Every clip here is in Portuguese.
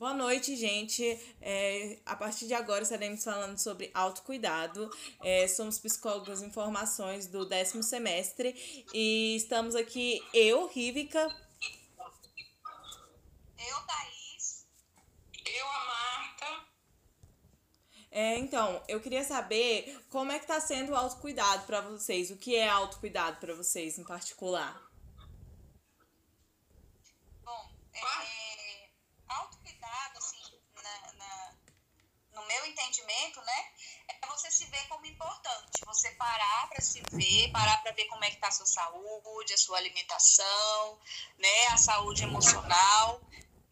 Boa noite, gente. É, a partir de agora estaremos falando sobre autocuidado. É, somos psicólogos em formações do décimo semestre e estamos aqui, eu, Rívica. Eu, Thaís. Eu, a Marta. É, então, eu queria saber como é que está sendo o autocuidado para vocês. O que é autocuidado para vocês em particular? Bom, é, autocuidado, assim, na, na, no meu entendimento, né, é você se ver como importante. Você parar para se ver, parar para ver como é que está a sua saúde, a sua alimentação, né, a saúde emocional.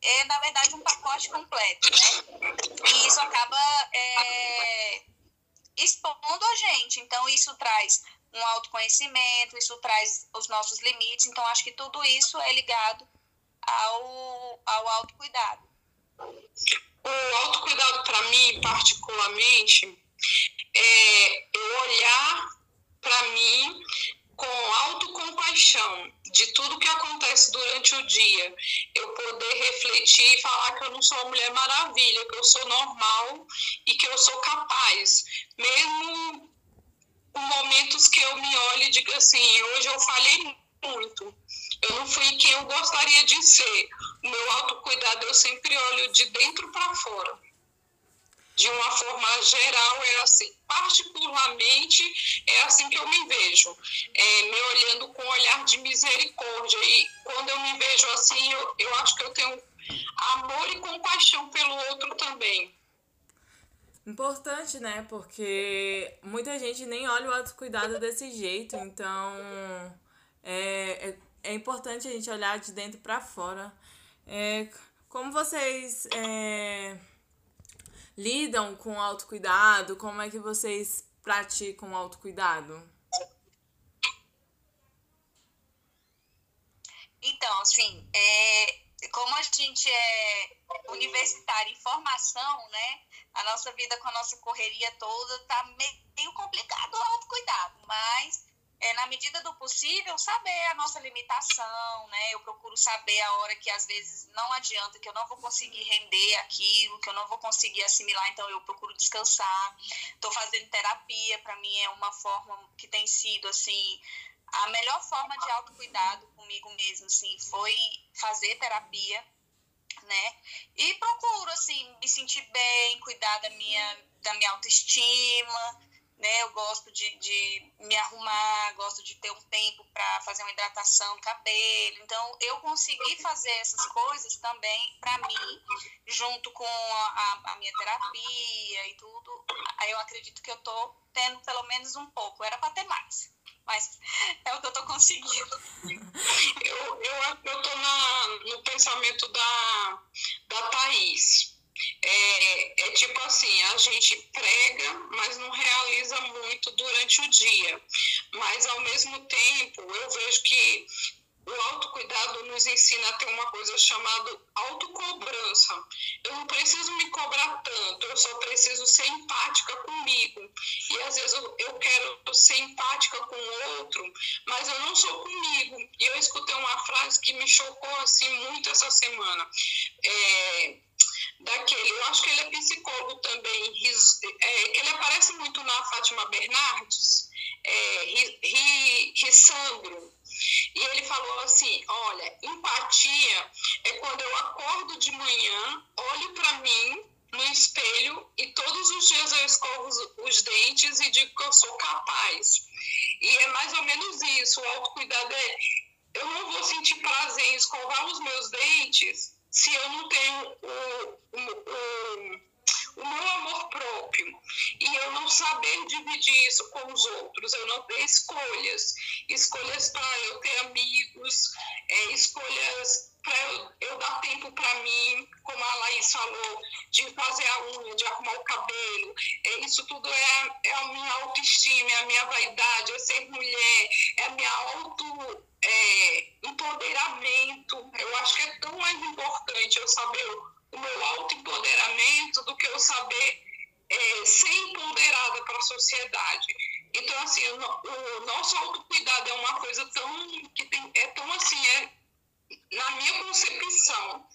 É, na verdade, um pacote completo, né? E isso acaba é, expondo a gente. Então, isso traz um autoconhecimento, isso traz os nossos limites. Então, acho que tudo isso é ligado ao, ao autocuidado. O autocuidado, para mim, particularmente, é eu olhar para mim com autocompaixão de tudo que acontece durante o dia. Eu poder refletir e falar que eu não sou uma mulher maravilha, que eu sou normal e que eu sou capaz. Mesmo em momentos que eu me olho e digo assim, hoje eu falei muito. Eu não fui quem eu gostaria de ser. O meu autocuidado eu sempre olho de dentro para fora. De uma forma geral é assim. Particularmente é assim que eu me vejo. É, me olhando com um olhar de misericórdia. E quando eu me vejo assim, eu, eu acho que eu tenho amor e compaixão pelo outro também. Importante, né? Porque muita gente nem olha o autocuidado desse jeito, então é, é, é importante a gente olhar de dentro para fora. É, como vocês é, lidam com autocuidado? Como é que vocês praticam autocuidado? Então, assim, é, como a gente é universitário em formação, né? A nossa vida com a nossa correria toda tá meio complicado o autocuidado, mas é, na medida do possível, saber a nossa limitação, né? Eu procuro saber a hora que às vezes não adianta, que eu não vou conseguir render aquilo, que eu não vou conseguir assimilar, então eu procuro descansar. Estou fazendo terapia, para mim é uma forma que tem sido, assim, a melhor forma de autocuidado comigo mesmo, assim, foi fazer terapia, né? E procuro, assim, me sentir bem, cuidar da minha, da minha autoestima, né? Eu gosto de, de me arrumar, gosto de ter um tempo para fazer uma hidratação no cabelo. Então, eu consegui fazer essas coisas também para mim, junto com a, a, minha terapia e tudo. Eu acredito que eu tô tendo pelo menos um pouco. Era para ter mais, mas é o que eu tô conseguindo. eu, eu, eu tô na, no pensamento da, da Thaís é, é, tipo assim, a gente prega, mas não realiza muito durante o dia. Mas ao mesmo tempo, eu vejo que o autocuidado nos ensina a ter uma coisa chamada autocobrança. Eu não preciso me cobrar tanto, eu só preciso ser empática comigo. E às vezes eu, eu quero ser empática com o outro, mas eu não sou comigo. E eu escutei uma frase que me chocou assim muito essa semana. É, daquele, eu acho que ele é psicólogo também, é, que ele aparece muito na Fátima Bernardes, é, Rissandro, e ele falou assim: olha, empatia é quando eu acordo de manhã, olho para mim no espelho e todos os dias eu escovo os, dentes e digo que eu sou capaz. E é mais ou menos isso, o autocuidado é eu não vou sentir prazer em escovar os meus dentes se eu não tenho o, o, o, o meu amor próprio e eu não saber dividir isso com os outros, eu não ter escolhas, escolhas para eu ter amigos, é, escolhas para eu, eu, dar tempo para mim, como a Laís falou, de fazer a unha, de arrumar o cabelo. É, isso tudo é, é a minha autoestima, é a minha vaidade, é ser mulher, é a minha auto é, empoderamento. Eu acho que é tão mais importante eu saber o meu autoempoderamento do que eu saber é, ser empoderada para a sociedade. Então, assim, o, o, nosso autocuidado é uma coisa tão que tem, é tão assim, é, na minha concepção,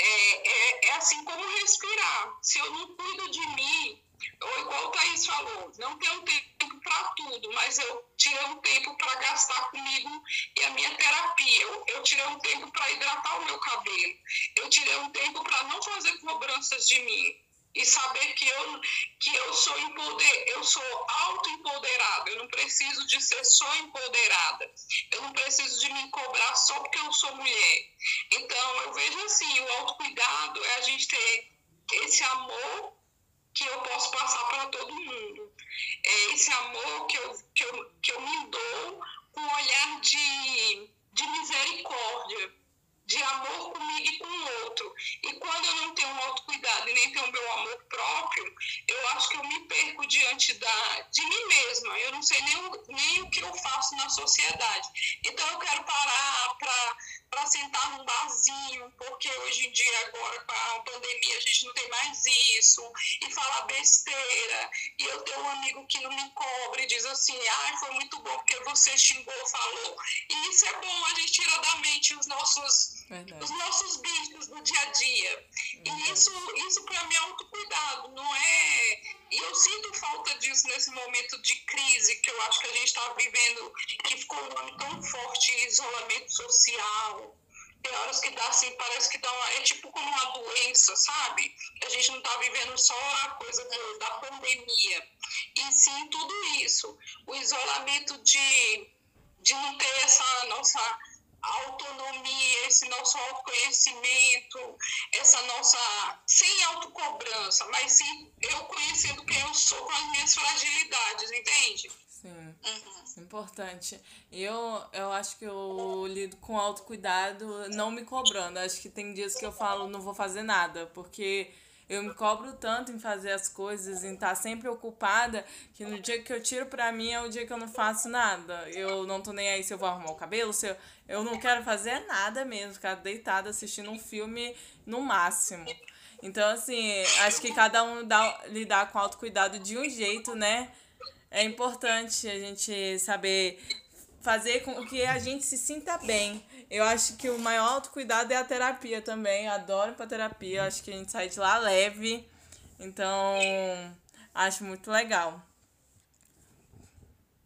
é, é, é assim como respirar. Se eu não cuido de mim, ou igual o Thaís falou, não tenho tempo para tudo, mas eu tirei um tempo para gastar comigo e a minha terapia. Eu, eu tirei um tempo para hidratar o meu cabelo. Eu tirei um tempo para não fazer cobranças de mim e saber que eu, que eu sou empoder, eu sou autoempoderada, eu não preciso de ser só empoderada, eu não preciso de me cobrar só porque eu sou mulher. Então, eu vejo assim, o autocuidado é a gente ter esse amor que eu posso passar para todo mundo. É esse amor que eu, que eu, que eu me dou com um olhar de, de misericórdia de amor comigo e com o outro. E quando eu não tenho um autocuidado e nem tenho o meu amor próprio, eu acho que eu me perco diante da, de mim mesma. Eu não sei nem o, nem o que eu faço na sociedade. Então eu quero parar para sentar num barzinho, porque hoje em dia, agora com a pandemia, a gente não tem mais isso, e falar besteira. E eu tenho um amigo que não me cobre diz assim, ai, ah, foi muito bom porque você xingou, falou. E isso é bom, a gente tira da mente os nossos Verdade. os nossos bichos do dia a dia. Disso nesse momento de crise que eu acho que a gente está vivendo, que ficou um ano tão forte isolamento social. Tem horas que dá assim, parece que dá uma, é tipo como uma doença, sabe? A gente não está vivendo só a coisa do, da pandemia, e sim tudo isso. O isolamento de, de não ter essa nossa autonomia, esse nosso autoconhecimento, essa nossa. sem autocobrança, mas sim eu conhecendo quem eu sou com as minhas fragilidades, entende? Sim. Uhum. Importante. Eu, eu acho que eu lido com autocuidado não me cobrando. Acho que tem dias que eu falo, não vou fazer nada, porque eu me cobro tanto em fazer as coisas, em estar sempre ocupada, que no dia que eu tiro pra mim é o dia que eu não faço nada. Eu não tô nem aí se eu vou arrumar o cabelo, se eu, eu não quero fazer nada mesmo, ficar deitada assistindo um filme no máximo. Então, assim, acho que cada um dá, lidar com autocuidado de um jeito, né? É importante a gente saber fazer com que a gente se sinta bem. Eu acho que o maior autocuidado é a terapia também. Adoro pra terapia. Acho que a gente sai de lá leve. Então, acho muito legal.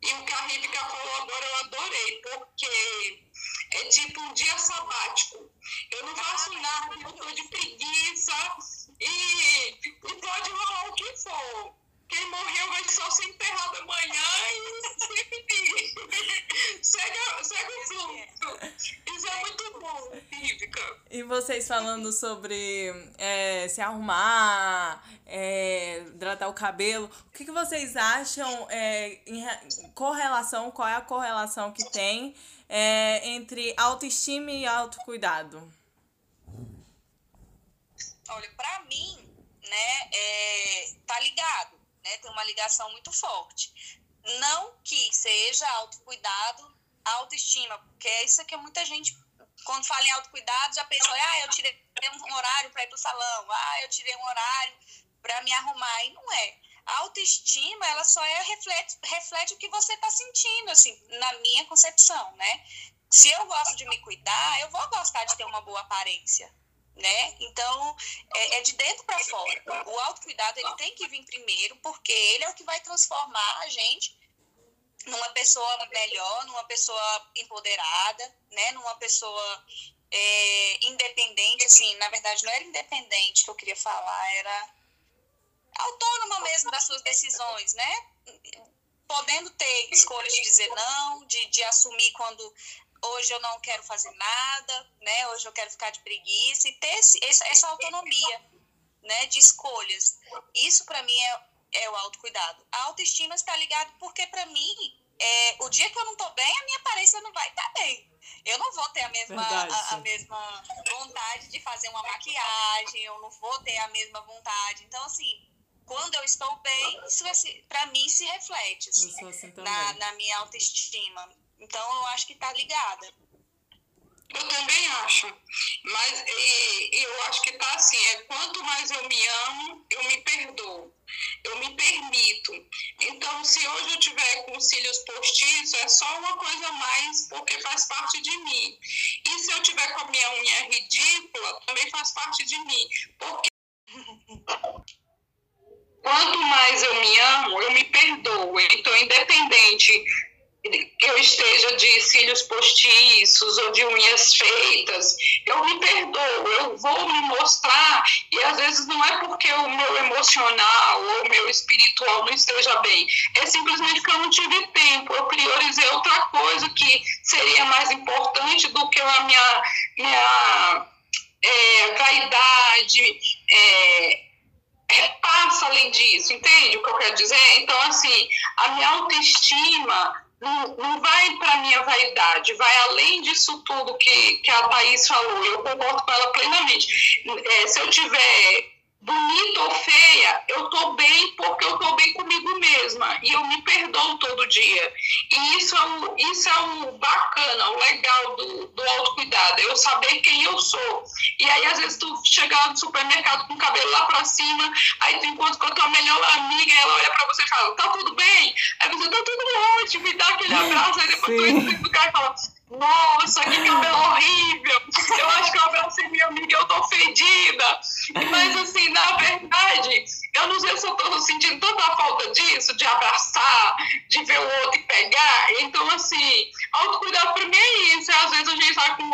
E o que a Rívika falou agora eu adorei, porque é tipo um dia sabático. Eu não faço nada, eu tô de preguiça e, e pode rolar o que for. Quem morreu vai só ser enterrado amanhã e segue, segue o fluxo. Isso é muito bom, Física. E vocês falando sobre é, se arrumar, é, hidratar o cabelo, o que, que vocês acham é, em correlação, qual é a correlação que tem é, entre autoestima e autocuidado? Olha, pra mim, né, é, tá ligado né? Tem uma ligação muito forte. Não que seja autocuidado, autoestima, porque é isso que muita gente, quando fala em autocuidado, já pensa, ah, eu tirei um horário para ir para o salão, ah, eu tirei um horário para me arrumar, e não é. A autoestima, ela só é reflete, reflete o que você está sentindo, assim, na minha concepção, né? Se eu gosto de me cuidar, eu vou gostar de ter uma boa aparência, né? Então, é, é de dentro para fora. O autocuidado ele tem que vir primeiro, porque ele é o que vai transformar a gente numa pessoa melhor, numa pessoa empoderada, né? Numa pessoa é, independente, assim, na verdade não era independente que eu queria falar, era autônoma mesmo das suas decisões, né? Podendo ter escolhas de dizer não, de, de assumir quando hoje eu não quero fazer nada, né? Hoje eu quero ficar de preguiça e ter esse, essa, essa autonomia, né? De escolhas. Isso para mim é, é o autocuidado. A autoestima está ligado porque para mim é, o dia que eu não tô bem, a minha aparência não vai estar tá bem. Eu não vou ter a mesma, a, a, mesma vontade de fazer uma maquiagem, eu não vou ter a mesma vontade. Então, assim, quando eu estou bem, isso para mim se reflete assim, assim na, na minha autoestima. Então, eu acho que tá ligada. Eu também acho. Mas e, eu acho que tá assim, é quanto mais eu me amo, eu me perdoo. Eu me permito. Então, se hoje eu tiver com cílios postiços, é só uma coisa a mais, porque faz parte de mim. E se eu tiver com a minha unha ridícula, também faz parte de mim. Porque quanto mais eu me amo, eu me perdoo. Então, independente eu esteja de cílios postiços ou de unhas feitas, eu me perdoo, eu vou me mostrar, e às vezes não é porque o meu emocional ou o meu espiritual não esteja bem, é simplesmente que eu não tive tempo, eu priorizei outra coisa que seria mais importante do que a minha, minha é, vaidade, é, passa além disso, entende o que eu quero dizer? Então, assim, a minha autoestima não, não vai para minha vaidade, vai além disso tudo que, que a Thaís falou. Eu concordo com ela plenamente. É, se eu tiver bonita ou feia, eu tô bem porque eu tô bem comigo mesma e eu me perdoo todo dia. E isso é o, isso é o bacana, o legal do, do autocuidado, é eu saber quem eu sou. E aí, às vezes, tu chega no supermercado com o cabelo lá pra cima, aí tu encontra com a tua melhor amiga ela olha pra você e fala, tá tudo bem? Aí você, tá tudo ótimo, me dá aquele abraço, aí depois Sim. tu entra no carro e fala, nossa, que cabelo horrível! Eu acho que eu abracei minha amiga e eu tô fedida. Mas, assim, na verdade, eu não sei se eu tô sentindo tanta falta disso, de abraçar, de ver o outro e pegar. Então, assim, autocuidado pra mim é isso. Às vezes a gente tá com.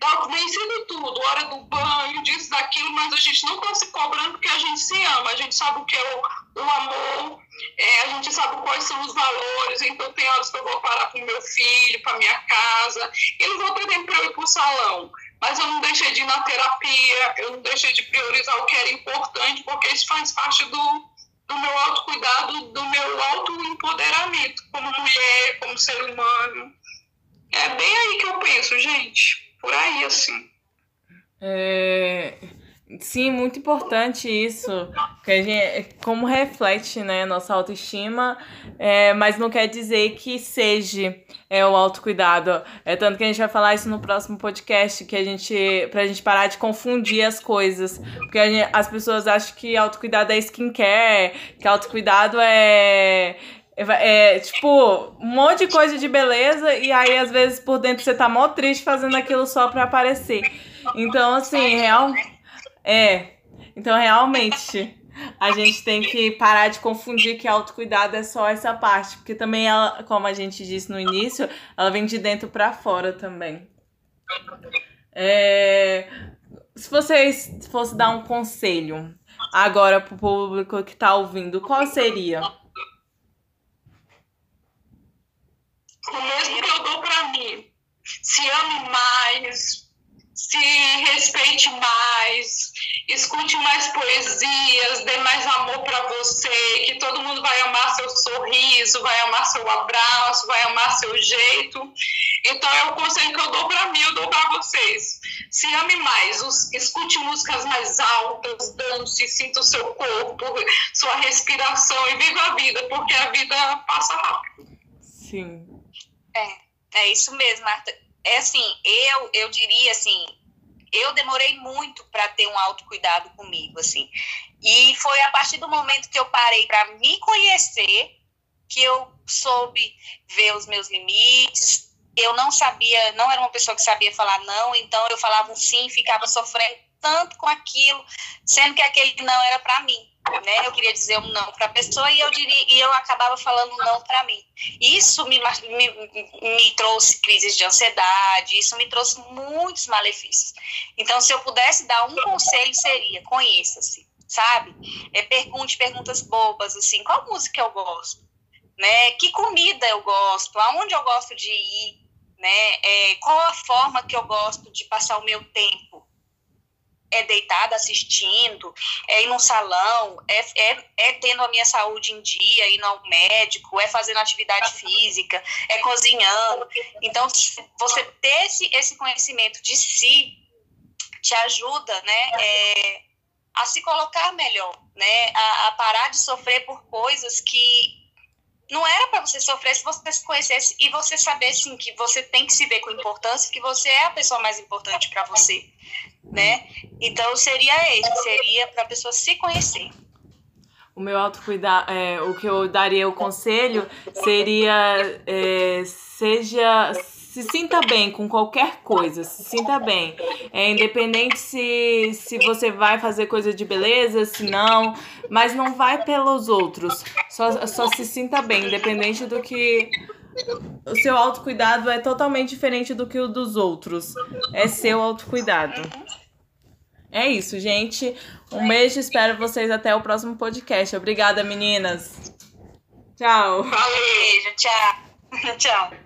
tá vencendo tudo, hora do banho, disso, daquilo, mas a gente não tá se cobrando porque a gente se ama. A gente sabe o que é o, o amor é, a gente sabe quais são os valores, então tem horas que eu vou parar com meu filho, para minha casa, e não vou ter tempo para eu ir para o salão. Mas eu não deixei de ir na terapia, eu não deixei de priorizar o que era importante, porque isso faz parte do, do meu autocuidado, do meu autoempoderamento como mulher, como ser humano. É bem aí que eu penso, gente. Por aí, assim. É, Sim, muito importante isso, que a gente, como reflete né, nossa autoestima, é, mas não quer dizer que seja é, o autocuidado. É tanto que a gente vai falar isso no próximo podcast, que a gente, pra gente parar de confundir as coisas. Porque gente, as pessoas acham que autocuidado é skincare, que autocuidado é, é, é, tipo, um monte de coisa de beleza, e aí às vezes por dentro você tá mó triste fazendo aquilo só pra aparecer. Então, assim, real. É. Então, realmente, a gente tem que parar de confundir que autocuidado é só essa parte, porque também ela, como a gente disse no início, ela vem de dentro para fora também. É, se vocês fosse dar um conselho agora pro público que tá ouvindo, qual seria? O mesmo que eu dou para mim. Se ame mais, se respeite mais, escute mais poesias, dê mais amor para você, que todo mundo vai amar seu sorriso, vai amar seu abraço, vai amar seu jeito. Então é o conselho que eu dou para mim, eu dou para vocês. Se ame mais, escute músicas mais altas, dance, sinta o seu corpo, sua respiração e viva a vida, porque a vida passa rápido. Sim. É, é isso mesmo, Marta é assim, eu, eu diria assim, eu demorei muito para ter um autocuidado comigo, assim. E foi a partir do momento que eu parei para me conhecer que eu soube ver os meus limites. Eu não sabia, não era uma pessoa que sabia falar não, então eu falava um sim, ficava sofrendo tanto com aquilo, sendo que aquele não era para mim né? Eu queria dizer um não para a pessoa e eu diria e eu acabava falando não para mim. Isso me, me, me trouxe crises de ansiedade, isso me trouxe muitos malefícios. Então, se eu pudesse dar um conselho seria conheça-se, sabe? É, pergunte perguntas bobas assim, qual música eu gosto, né? Que comida eu gosto, aonde eu gosto de ir, né? É, qual a forma que eu gosto de passar o meu tempo? É deitada assistindo, é ir num salão, é, é, é tendo a minha saúde em dia, indo ao médico, é fazendo atividade física, é cozinhando. Então, você ter esse, esse conhecimento de si te ajuda, né, é, a se colocar melhor, né, a, a parar de sofrer por coisas que não era para você sofrer se você se conhecesse e você saber sim que você tem que se ver com importância, que você é a pessoa mais importante para você, né? Então seria esse, seria para a pessoa se conhecer. O meu autocuidado, é, o que eu daria o conselho seria é, seja se sinta bem com qualquer coisa, se sinta bem. É independente se, se você vai fazer coisa de beleza, se não, mas não vai pelos outros. Só, só se sinta bem, independente do que. O seu autocuidado é totalmente diferente do que o dos outros. É seu autocuidado. É isso, gente. Um beijo, espero vocês até o próximo podcast. Obrigada, meninas. Tchau. Beijo, tchau. tchau.